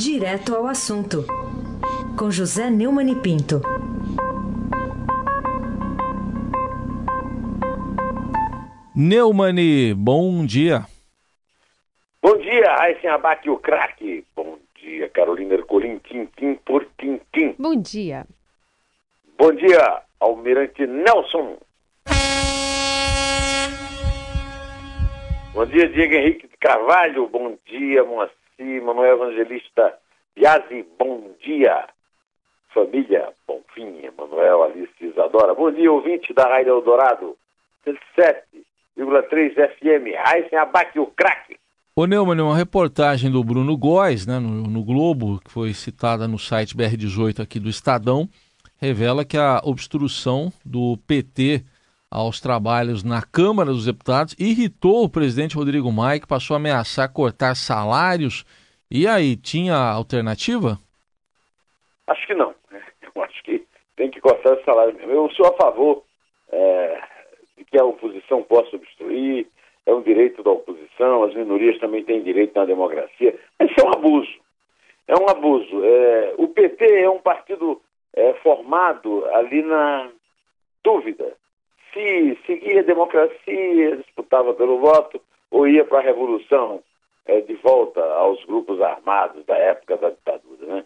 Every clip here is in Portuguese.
Direto ao assunto, com José Neumann e Pinto. Neumani, bom dia. Bom dia, Aysen Abac, o craque. Bom dia, Carolina Ercolim, tintim por tintim. Bom dia. Bom dia, Almirante Nelson. Bom dia, Diego Henrique de Carvalho. Bom dia, Moacir, Manuel Evangelista Biasi. Bom dia, família Bonfim, Manuel Alice Isadora. Bom dia, ouvinte da Rádio Eldorado. 107,3 FM. Aysen Abac, o craque. Ô Neumann, uma reportagem do Bruno Góes, né, no, no, Globo, que foi citada no site BR18 aqui do Estadão, revela que a obstrução do PT aos trabalhos na Câmara dos Deputados irritou o presidente Rodrigo Maia, que passou a ameaçar cortar salários. E aí, tinha alternativa? Acho que não. Eu acho que tem que cortar o salário mesmo. Eu sou a favor é, de que a oposição possa obstruir, é um direito da oposição, as minorias também têm direito na democracia. Mas isso é um abuso. É um abuso. É, o PT é um partido é, formado ali na dúvida se seguia a democracia, disputava pelo voto, ou ia para a revolução é, de volta aos grupos armados da época da ditadura. Né?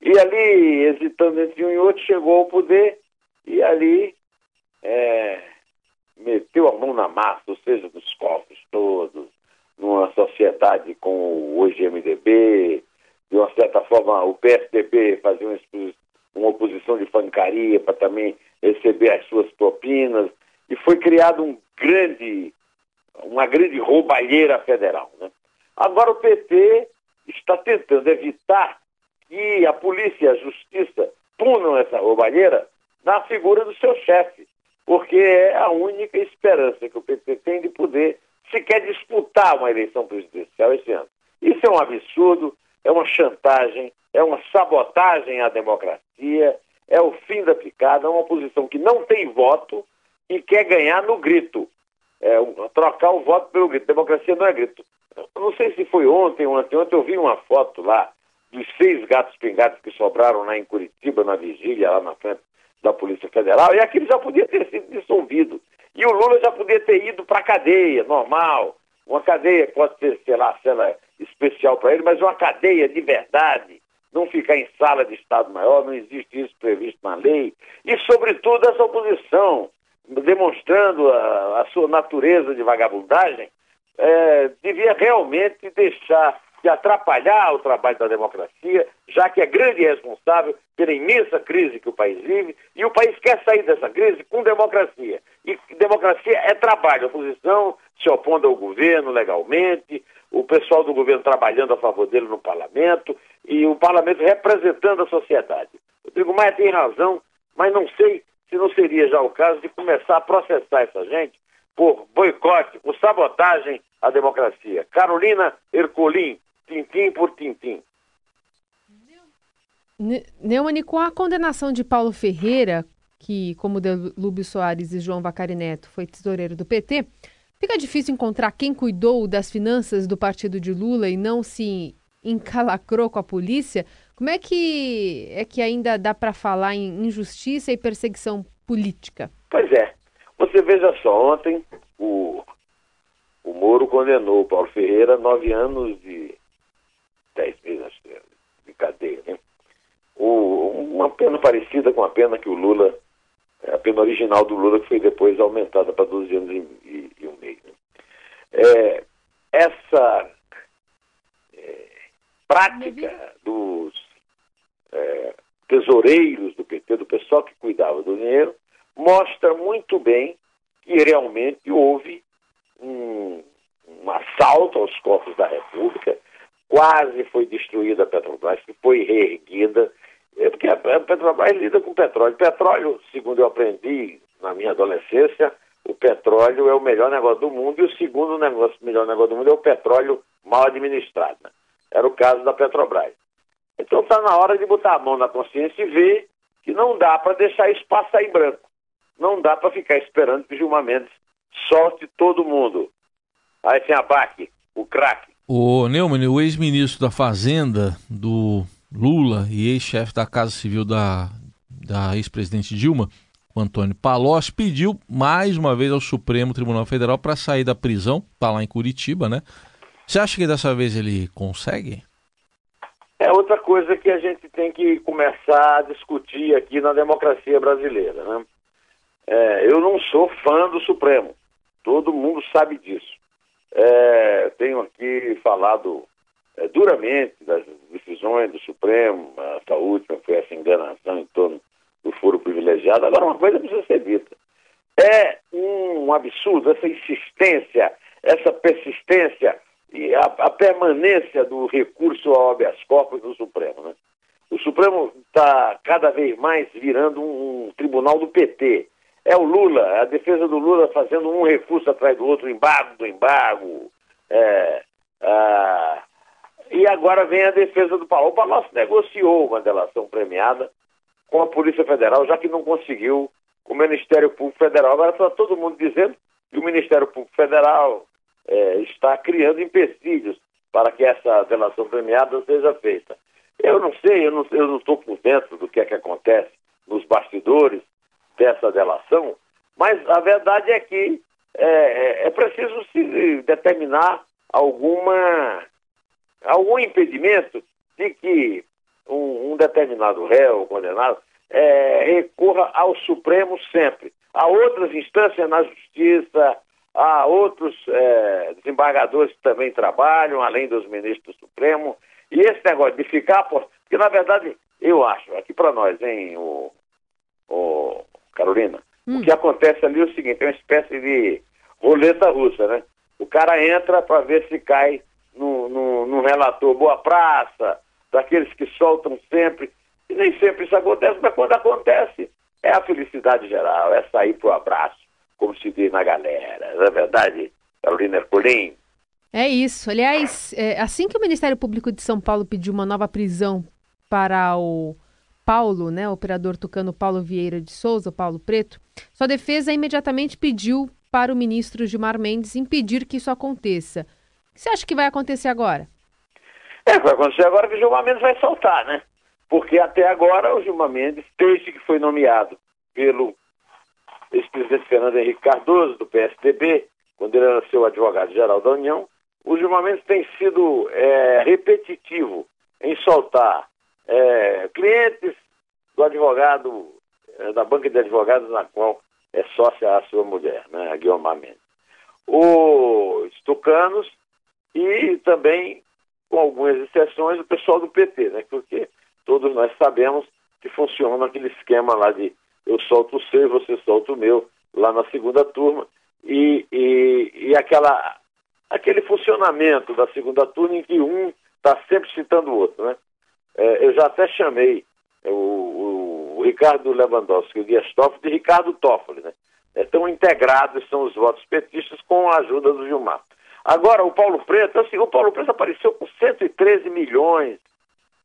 E ali, hesitando entre um e outro, chegou ao poder e ali é, meteu a mão na massa, ou seja, dos cofres todos, numa sociedade com hoje MDB, de uma certa forma o PSDB fazia uma, uma oposição de pancaria para também receber as suas propinas, e foi criado um grande, uma grande roubalheira federal. Né? Agora o PT está tentando evitar que a polícia e a justiça punam essa roubalheira na figura do seu chefe, porque é a única esperança que o PT tem de poder sequer disputar uma eleição presidencial esse ano. Isso é um absurdo, é uma chantagem, é uma sabotagem à democracia, é o fim da picada, é uma oposição que não tem voto e quer ganhar no grito. É, trocar o voto pelo grito. Democracia não é grito. Eu não sei se foi ontem ou anteontem, eu vi uma foto lá dos seis gatos pingados que sobraram lá em Curitiba, na vigília, lá na frente da Polícia Federal, e aquilo já podia ter sido dissolvido. E o Lula já podia ter ido para a cadeia, normal. Uma cadeia pode ser, sei lá, cela especial para ele, mas uma cadeia de verdade. Não ficar em sala de Estado Maior, não existe isso previsto na lei. E, sobretudo, essa oposição, demonstrando a, a sua natureza de vagabundagem, é, devia realmente deixar de atrapalhar o trabalho da democracia, já que é grande responsável pela imensa crise que o país vive, e o país quer sair dessa crise com democracia. E democracia é trabalho, a oposição se opondo ao governo legalmente, o pessoal do governo trabalhando a favor dele no parlamento, e o parlamento representando a sociedade. Rodrigo Maia tem razão, mas não sei se não seria já o caso de começar a processar essa gente por boicote, por sabotagem à democracia. Carolina Ercolim, tintim por tintim. Neumann, com a condenação de Paulo Ferreira, que, como Delúbio Soares e João Bacari Neto, foi tesoureiro do PT, fica difícil encontrar quem cuidou das finanças do partido de Lula e não se encalacrou com a polícia. Como é que é que ainda dá para falar em injustiça e perseguição política? Pois é. Você veja só, ontem o, o Moro condenou o Paulo Ferreira a nove anos e dez meses de cadeia. Né? O, uma pena parecida com a pena que o Lula, a pena original do Lula, que foi depois aumentada para 12 anos e, e, um mês. Né? É, essa é, prática dos é, tesoureiros do PT, do pessoal que cuidava do dinheiro, mostra muito bem que realmente houve um, um assalto aos cofres da República, quase foi destruída a Petrobras, que foi reerguida, é porque a Petrobras lida com petróleo. Petróleo, segundo eu aprendi na minha adolescência, o petróleo é o melhor negócio do mundo e o segundo negócio, melhor negócio do mundo é o petróleo mal administrado. Era o caso da Petrobras. Então está na hora de botar a mão na consciência e ver que não dá para deixar isso passar em branco. Não dá para ficar esperando que Gilmar Mendes solte todo mundo. Aí tem a Baque, o craque. O Neumann, o ex-ministro da Fazenda do Lula e ex-chefe da Casa Civil da, da ex-presidente Dilma, Antônio Palocci, pediu mais uma vez ao Supremo Tribunal Federal para sair da prisão, está lá em Curitiba, né? Você acha que dessa vez ele consegue? É outra coisa que a gente tem que começar a discutir aqui na democracia brasileira. Né? É, eu não sou fã do Supremo, todo mundo sabe disso. É, tenho aqui falado é, duramente das decisões do Supremo, essa última foi essa enganação em torno do foro privilegiado. Agora, uma coisa precisa ser dita: é um absurdo essa insistência, essa persistência e a, a permanência do recurso ao habeas corpus do Supremo. Né? O Supremo está cada vez mais virando um, um, tribunal do PT. É o Lula, a defesa do Lula fazendo um recurso atrás do outro, embargo do embargo. É, a... E agora vem a defesa do Paulo. O Palocci negociou uma delação premiada com a Polícia Federal, já que não conseguiu o Ministério Público Federal. Agora está todo mundo dizendo que o Ministério Público Federal é, está criando empecilhos para que essa delação premiada seja feita. Eu não sei, eu não estou por dentro do que é que acontece nos bastidores dessa delação, mas a verdade é que é, é, é preciso se determinar alguma, algum impedimento de que um, um determinado réu condenado é, recorra ao Supremo sempre. Há outras instâncias na Justiça, Há outros é, desembargadores que também trabalham, além dos ministros do Supremo. E esse negócio de ficar. Porque, na verdade, eu acho, aqui para nós, hein, o, o Carolina, hum. o que acontece ali é o seguinte: é uma espécie de roleta russa, né? O cara entra para ver se cai no, no relator Boa Praça, daqueles que soltam sempre. E nem sempre isso acontece, mas quando acontece, é a felicidade geral, é sair para o abraço como se diz na galera. Não é verdade, Carolina Ercolim? É isso. Aliás, é, assim que o Ministério Público de São Paulo pediu uma nova prisão para o Paulo, né, o operador tucano Paulo Vieira de Souza, Paulo Preto, sua defesa imediatamente pediu para o ministro Gilmar Mendes impedir que isso aconteça. Você acha que vai acontecer agora? É, vai acontecer agora que o Gilmar Mendes vai soltar, né? Porque até agora o Gilmar Mendes, desde que foi nomeado pelo ex-presidente Fernando Henrique Cardoso, do PSDB, quando ele era seu advogado-geral da União, o Gilmar Mendes tem sido é, repetitivo em soltar é, clientes do advogado, é, da banca de advogados na qual é sócia a sua mulher, né, a Guilherme Mendes. Os tucanos e também, com algumas exceções, o pessoal do PT, né, porque todos nós sabemos que funciona aquele esquema lá de eu solto o seu e você solta o meu, lá na segunda turma, e, e, e aquela, aquele funcionamento da segunda turma em que um está sempre citando o outro. Né? É, eu já até chamei o, o, Ricardo Lewandowski o Dias Toffoli de Ricardo Toffoli. Né? É, tão integrados são os votos petistas com a ajuda do Gilmar. Agora, o Paulo Preto, assim, o Paulo Preto apareceu com 113 milhões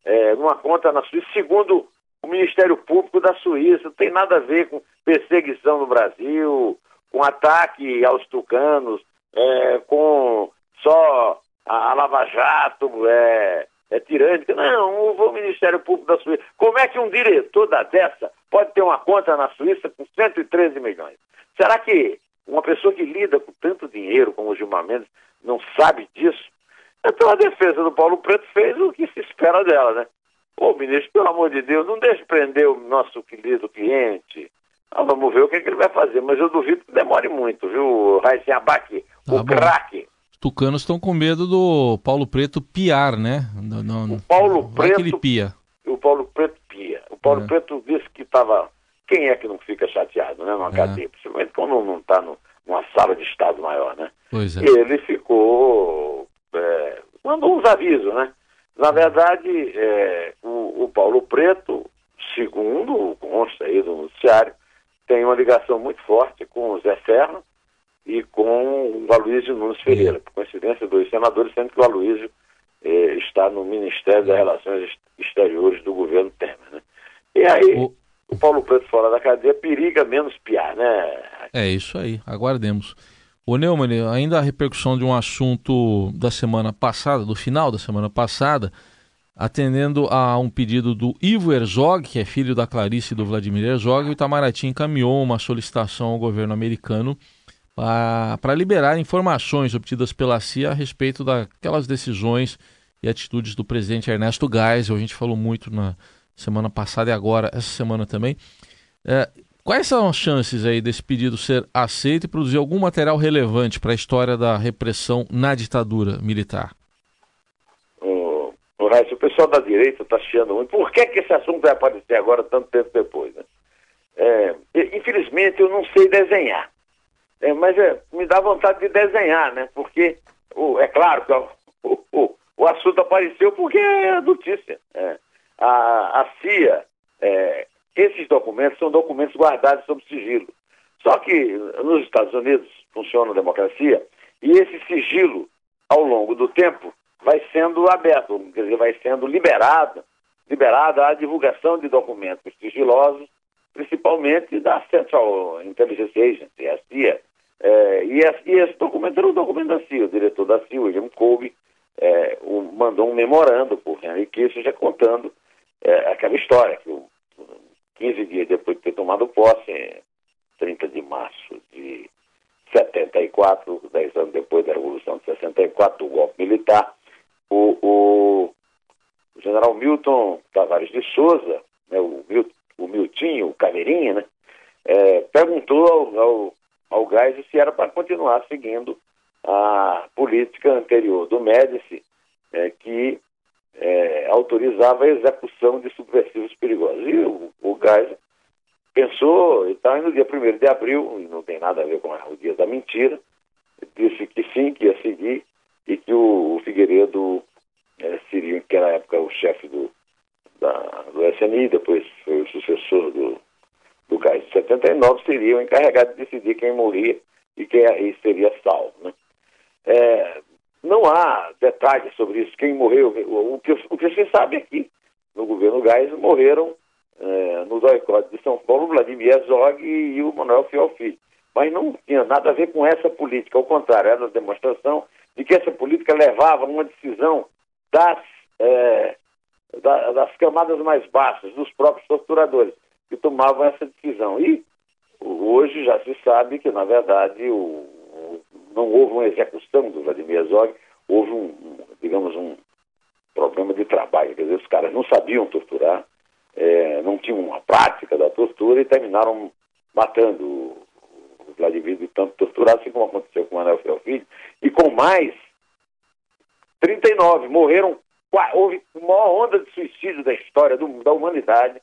é, numa conta na Suíça, segundo o Ministério Público da Suíça. Não tem nada a ver com perseguição no Brasil, com ataque aos tucanos, é, com só a, a Lava Jato é, é tirânica. Não, o Ministério Público da Suíça. Como é que um diretor da dessa pode ter uma conta na Suíça com 113 milhões? Será que uma pessoa que lida com tanto dinheiro como o Gilmar Mendes não sabe disso? Então a defesa do Paulo Preto fez o que se espera dela, né? Pô, ministro, pelo amor de Deus, não deixe prender o nosso querido cliente. Ah, vamos ver o que, é que, ele vai fazer, mas eu duvido que demore muito, viu, Raíssen Abac, o ah, craque. Os tucanos estão com medo do Paulo Preto piar, né? No, no, o Paulo Preto... ele pia. O Paulo Preto pia. O Paulo é. Preto disse que estava... Quem é que não fica chateado, né, numa é. cadeia? Principalmente quando não está numa sala de Estado maior, né? Pois é. Ele ficou... É, mandou uns avisos, né? Na verdade, é, o, o, Paulo Preto, segundo consta aí do noticiário, tem uma ligação muito forte com o Zé Serra e com o Aloysio Nunes Ferreira. Por coincidência, dois senadores, sendo que o Aloysio é, está no Ministério das Relações Exteriores do governo Temer. Né? E aí, o... o Paulo Preto fora da cadeia periga menos piar, né? É isso aí, aguardemos. O Neumann, ainda a repercussão de um assunto da semana passada, do final da semana passada, atendendo a um pedido do Ivo Herzog, que é filho da Clarice e do Vladimir Herzog, o Itamaraty encaminhou uma solicitação ao governo americano para liberar informações obtidas pela CIA a respeito daquelas decisões e atitudes do presidente Ernesto Geisel. A gente falou muito na semana passada e agora, essa semana também. É, quais são as chances aí desse pedido ser aceito e produzir algum material relevante para a história da repressão na ditadura militar? O, o, pessoal da direita está achando muito. Por que, que esse assunto vai aparecer agora, tanto tempo depois? Né? É, infelizmente, eu não sei desenhar. É, mas é, me dá vontade de desenhar, né? Porque, o, é claro que o, o, o assunto apareceu porque é notícia. É. A, a CIA, é, esses documentos são documentos guardados sob sigilo. Só que nos Estados Unidos funciona a democracia e esse sigilo, ao longo do tempo, vai sendo aberto, quer dizer, vai sendo liberado, liberada a divulgação de documentos sigilosos, principalmente da Central Intelligence Agency, a CIA. É, e, esse, e, esse, documento era um documento da CIA, o diretor da CIA, William Colby, é, mandou um memorando por Henry Kissinger contando é, aquela história, que o, 15 dias depois de ter tomado posse, 30 de março de 74, 10 anos depois da Revolução de 64, do golpe militar, o, o, o general Milton Tavares de Souza, né, o, o Miltinho, o Caveirinha, né, é, perguntou ao, ao, ao se era para continuar seguindo a política anterior do Médici, é, que é, autorizava a execução de subversivos perigosos. E o, o Geisel pensou, e tal, no dia 1 de abril, e não tem nada a ver com o dia da mentira, disse que sim, que ia seguir, e que o, o Figueiredo é, seria, que na época o chefe do, da, do SNI, depois foi o sucessor do, do Gás de 79, seria o encarregado de decidir quem morria e quem aí seria salvo. Né? É, não há detalhes sobre isso, quem morreu. O que, o que se sabe aqui, no governo Gás, morreram é, no doicode de São Paulo, Vladimir Zog e o Manuel Filho. Mas não tinha nada a ver com essa política, ao contrário, era a demonstração de que essa política levava uma decisão das, é, da, das camadas mais baixas, dos próprios torturadores, que tomavam essa decisão. E hoje já se sabe que, na verdade, o, não houve uma execução do Vladimir Zog, houve um, digamos, um problema de trabalho. Quer dizer, os caras não sabiam torturar, é, não tinham uma prática da tortura e terminaram matando o Vladimir de tanto torturado, assim como aconteceu com o Anel Filho, e com mais 39 morreram, houve a maior onda de suicídio da história do, da humanidade,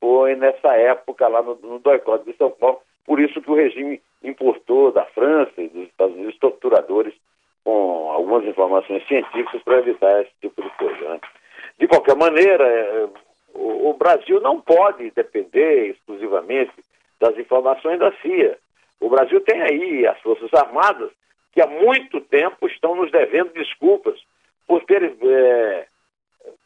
foi nessa época lá no, no Doicode de São Paulo, por isso que o regime importou da França e dos Estados Unidos torturadores com algumas informações científicas para evitar esse tipo de coisa. Né? De qualquer maneira, é, o, Brasil não pode depender exclusivamente das informações da CIA. O Brasil tem aí as Forças Armadas que há muito tempo estão nos devendo desculpas por ter é,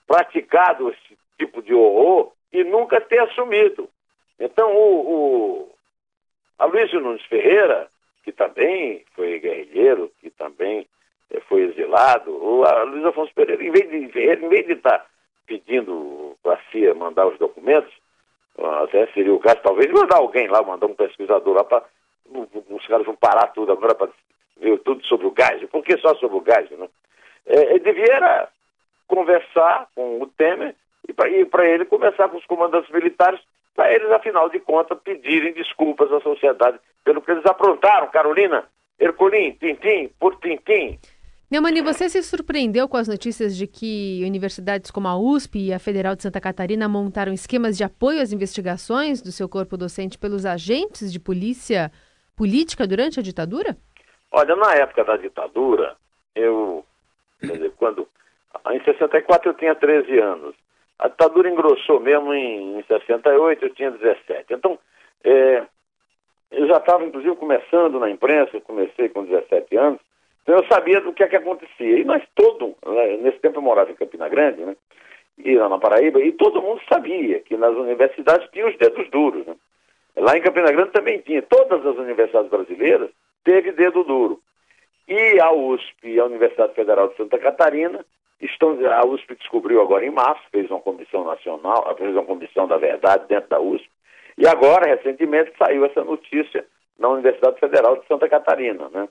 praticado esse tipo de horror e nunca ter assumido. Então, o, o Aloysio Nunes Ferreira, que também foi guerrilheiro, que também eh, foi exilado, o Luiz Afonso Pereira, em vez de, em vez de estar tá pedindo para a CIA mandar os documentos, até seria o caso, talvez, mandar alguém lá, mandar um pesquisador lá para. Os caras vão parar tudo agora para ver tudo sobre o gás. Por que só sobre o gás? Né? É, ele devia conversar com o Temer e para ele conversar com os comandantes militares para eles, afinal de contas, pedirem desculpas à sociedade pelo que eles aprontaram, Carolina, Herculim, Tintim, por Tintim. Neumani, você se surpreendeu com as notícias de que universidades como a USP e a Federal de Santa Catarina montaram esquemas de apoio às investigações do seu corpo docente pelos agentes de polícia política durante a ditadura? Olha, na época da ditadura, eu, quer dizer, quando, em 64 eu tinha 13 anos, a ditadura engrossou mesmo em, em 68, eu tinha 17. Então, é, eu já estava, inclusive, começando na imprensa, comecei com 17 anos, então eu sabia do que é que acontecia. E nós todo, né, nesse tempo eu morava em Campina Grande, né, e lá na Paraíba, e todo mundo sabia que nas universidades tinha os dedos duros. Né? Lá em Campina Grande também tinha. Todas as universidades brasileiras teve dedo duro. E a USP a Universidade Federal de Santa Catarina estão. A USP descobriu agora em março, fez uma comissão nacional, fez uma comissão da verdade dentro da USP. E agora, recentemente, saiu essa notícia na Universidade Federal de Santa Catarina. Né?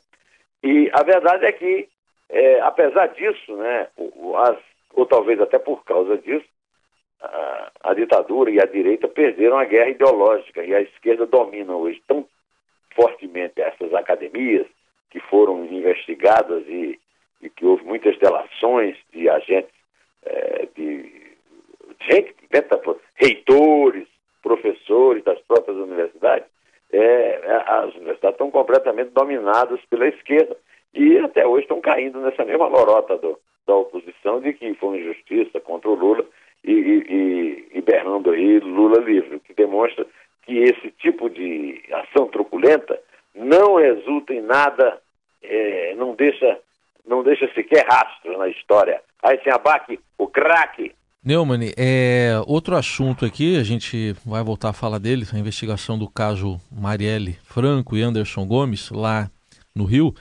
E a verdade é que, é, apesar disso, né, as, ou talvez até por causa disso, a, a, ditadura e a direita perderam a guerra ideológica e a esquerda domina hoje tão fortemente essas academias que foram investigadas e, e que houve muitas delações de agentes, é, de gente, reitores, professores das próprias universidades, é, as universidades estão completamente dominadas pela esquerda e até hoje estão caindo nessa mesma lorota do, da oposição de que foi injustiça contra o Lula e, e, e berrando aí Lula livre, o que demonstra que esse tipo de ação truculenta não resulta em nada, é, não deixa não deixa sequer rastro na história. Aí sem abaque, o craque. Neumann, é, outro assunto aqui, a gente vai voltar a falar dele, a investigação do caso Marielle Franco e Anderson Gomes, lá no Rio.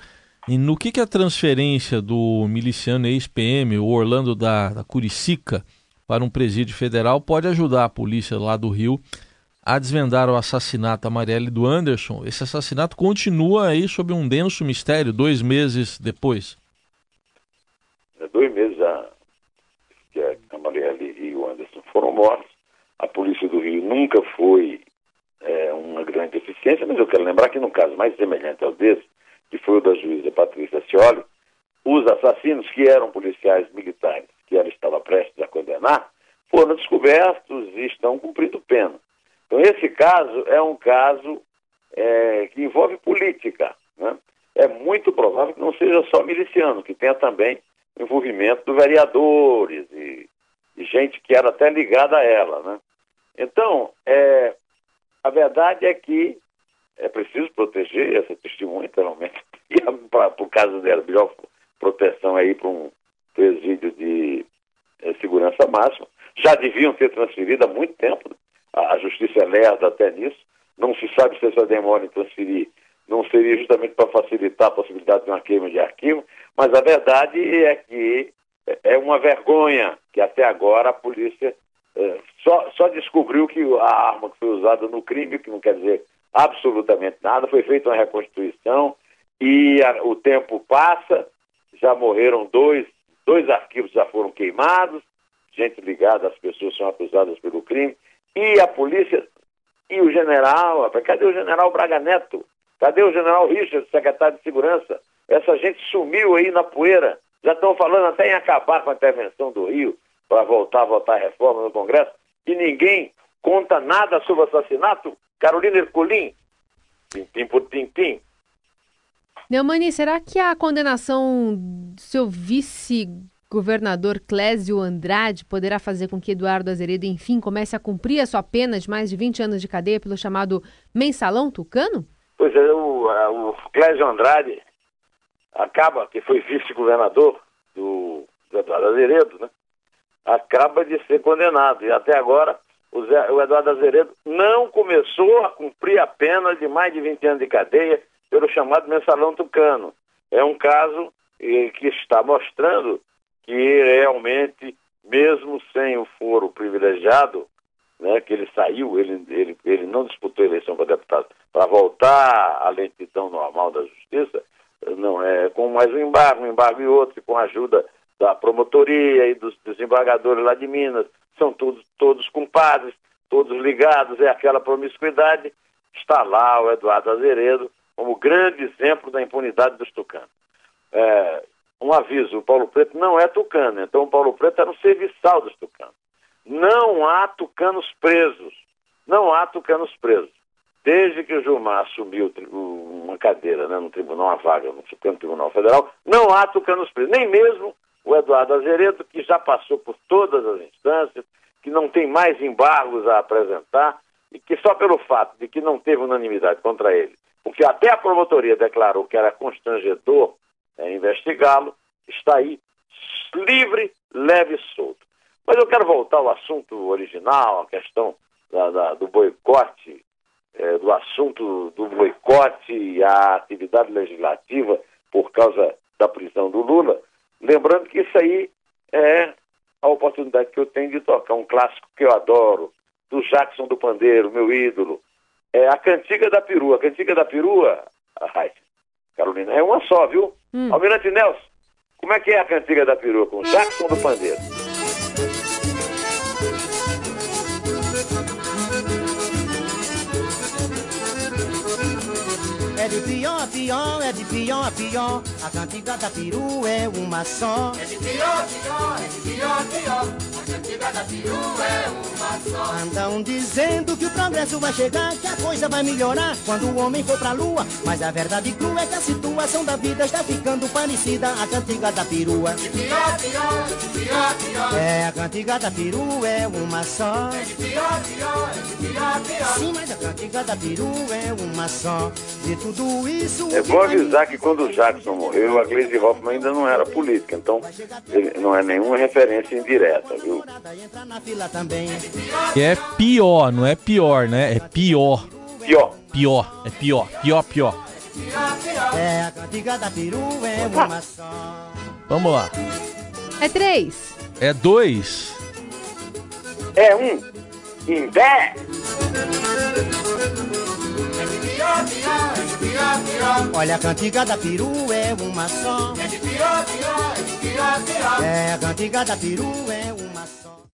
E no que, que a transferência do miliciano ex-PM, o Orlando da, da Curicica, para um presídio federal pode ajudar a polícia lá do Rio a desvendar o assassinato da Marielle do Anderson. Esse assassinato continua aí sob um denso mistério, dois meses depois. É dois meses a, que a Marielle e o Anderson foram mortos. A polícia do Rio nunca foi é, uma grande eficiência, mas eu quero lembrar que no caso mais semelhante ao desse, que foi o da juíza Patrícia Cioli, os assassinos que eram policiais militares, que ela estava prestes a condenar, foram descobertos e estão cumprindo pena. Então, esse caso é um caso é, que envolve política. Né? É muito provável que não seja só miliciano, que tenha também envolvimento de vereadores e, e gente que era até ligada a ela. Né? Então, é, a verdade é que é preciso proteger essa testemunha, realmente. E para o caso dela, melhor proteção aí para um presídio de é, segurança máxima. Já deviam ter transferido há muito tempo. Né? A, a justiça é lerda até nisso. Não se sabe se essa demora em transferir não seria justamente para facilitar a possibilidade de uma queima de arquivo, mas a verdade é que é uma vergonha que até agora a polícia é, só, só descobriu que a arma que foi usada no crime, que não quer dizer absolutamente nada, foi feita uma reconstituição e a, o tempo passa, já morreram dois, dois arquivos já foram queimados, gente ligada às pessoas são acusadas pelo crime, e a polícia e o general, cadê o general Braga Neto? Cadê o general Richard, secretário de Segurança? Essa gente sumiu aí na poeira. Já estão falando até em acabar com a intervenção do Rio para voltar a votar a reforma no Congresso. E ninguém conta nada sobre o assassinato. Carolina Ercolim, tim por tim-tim. Neumani, será que a condenação do seu vice-governador Clésio Andrade poderá fazer com que Eduardo Azeredo, enfim, comece a cumprir a sua pena de mais de 20 anos de cadeia pelo chamado mensalão tucano? Pois é, o, o Clésio Andrade acaba, que foi vice-governador do, do Eduardo Azeredo, né? acaba de ser condenado. E até agora o, Zé, o Eduardo Azeredo não começou a cumprir a pena de mais de 20 anos de cadeia pelo chamado mensalão tucano. É um caso eh, que está mostrando que realmente, mesmo sem o foro privilegiado, né, que ele saiu, ele, ele, ele não disputou a eleição para deputado, para voltar à lentidão normal da justiça, não é com mais um embargo, um embargo e outro, com a ajuda da promotoria e dos desembargadores lá de Minas, são todos, todos compadres, todos ligados, é aquela promiscuidade. Está lá o Eduardo Azeredo como grande exemplo da impunidade dos tucanos. É, um aviso, o Paulo Preto não é tucano, então o Paulo Preto era um serviçal dos tucanos. Não há tucanos presos. Não há tucanos presos. Desde que o Gilmar assumiu uma cadeira né, no tribunal, uma vaga no Supremo Tribunal Federal, não há tucanos presos. Nem mesmo o Eduardo Azeredo, que já passou por todas as instâncias, que não tem mais embargos a apresentar, e que só pelo fato de que não teve unanimidade contra ele, porque até a promotoria declarou que era constrangedor é, investigá-lo, está aí livre, leve e solto. Mas eu quero voltar ao assunto original, a questão da, da, do boicote é, do assunto do boicote e a atividade legislativa por causa da prisão do Lula, lembrando que isso aí é a oportunidade que eu tenho de tocar um clássico que eu adoro, do Jackson do Pandeiro, meu ídolo. É a Cantiga da Perua. A Cantiga da Perua, ai, Carolina, é uma só, viu? Hum. Almirante Nelson, como é que é a Cantiga da Perua com Jackson do Pandeiro? É de pior a pior, é de pior a pior. A cantiga da peru é uma só. É de pior a pior, é de pior a pior. A cantiga da peru é uma só. Andam dizendo que o progresso vai chegar, que a coisa vai melhorar quando o homem for pra lua. Mas a verdade crua é que a situação da vida está ficando parecida à cantiga da perua. De pior pior, é de pior a pior. É, a cantiga da peru é uma só. É de pior pior, é de pior pior. Sim, mas a cantiga da peru é uma só. De tudo tudo isso. É bom avisar que quando o Jackson morreu, a Gleisi Hoffmann ainda não era política, então não é nenhuma referência indireta, viu? É pior, não é pior, né? É pior. Pior. Pior, é pior, pior, pior. É a cantiga da peru, é uma só. Vamos lá. É três. É dois. É um. Em pé. Olha a cantiga da peru é uma só. É de pior, pior, pior, pior. É a cantiga da peru é uma só.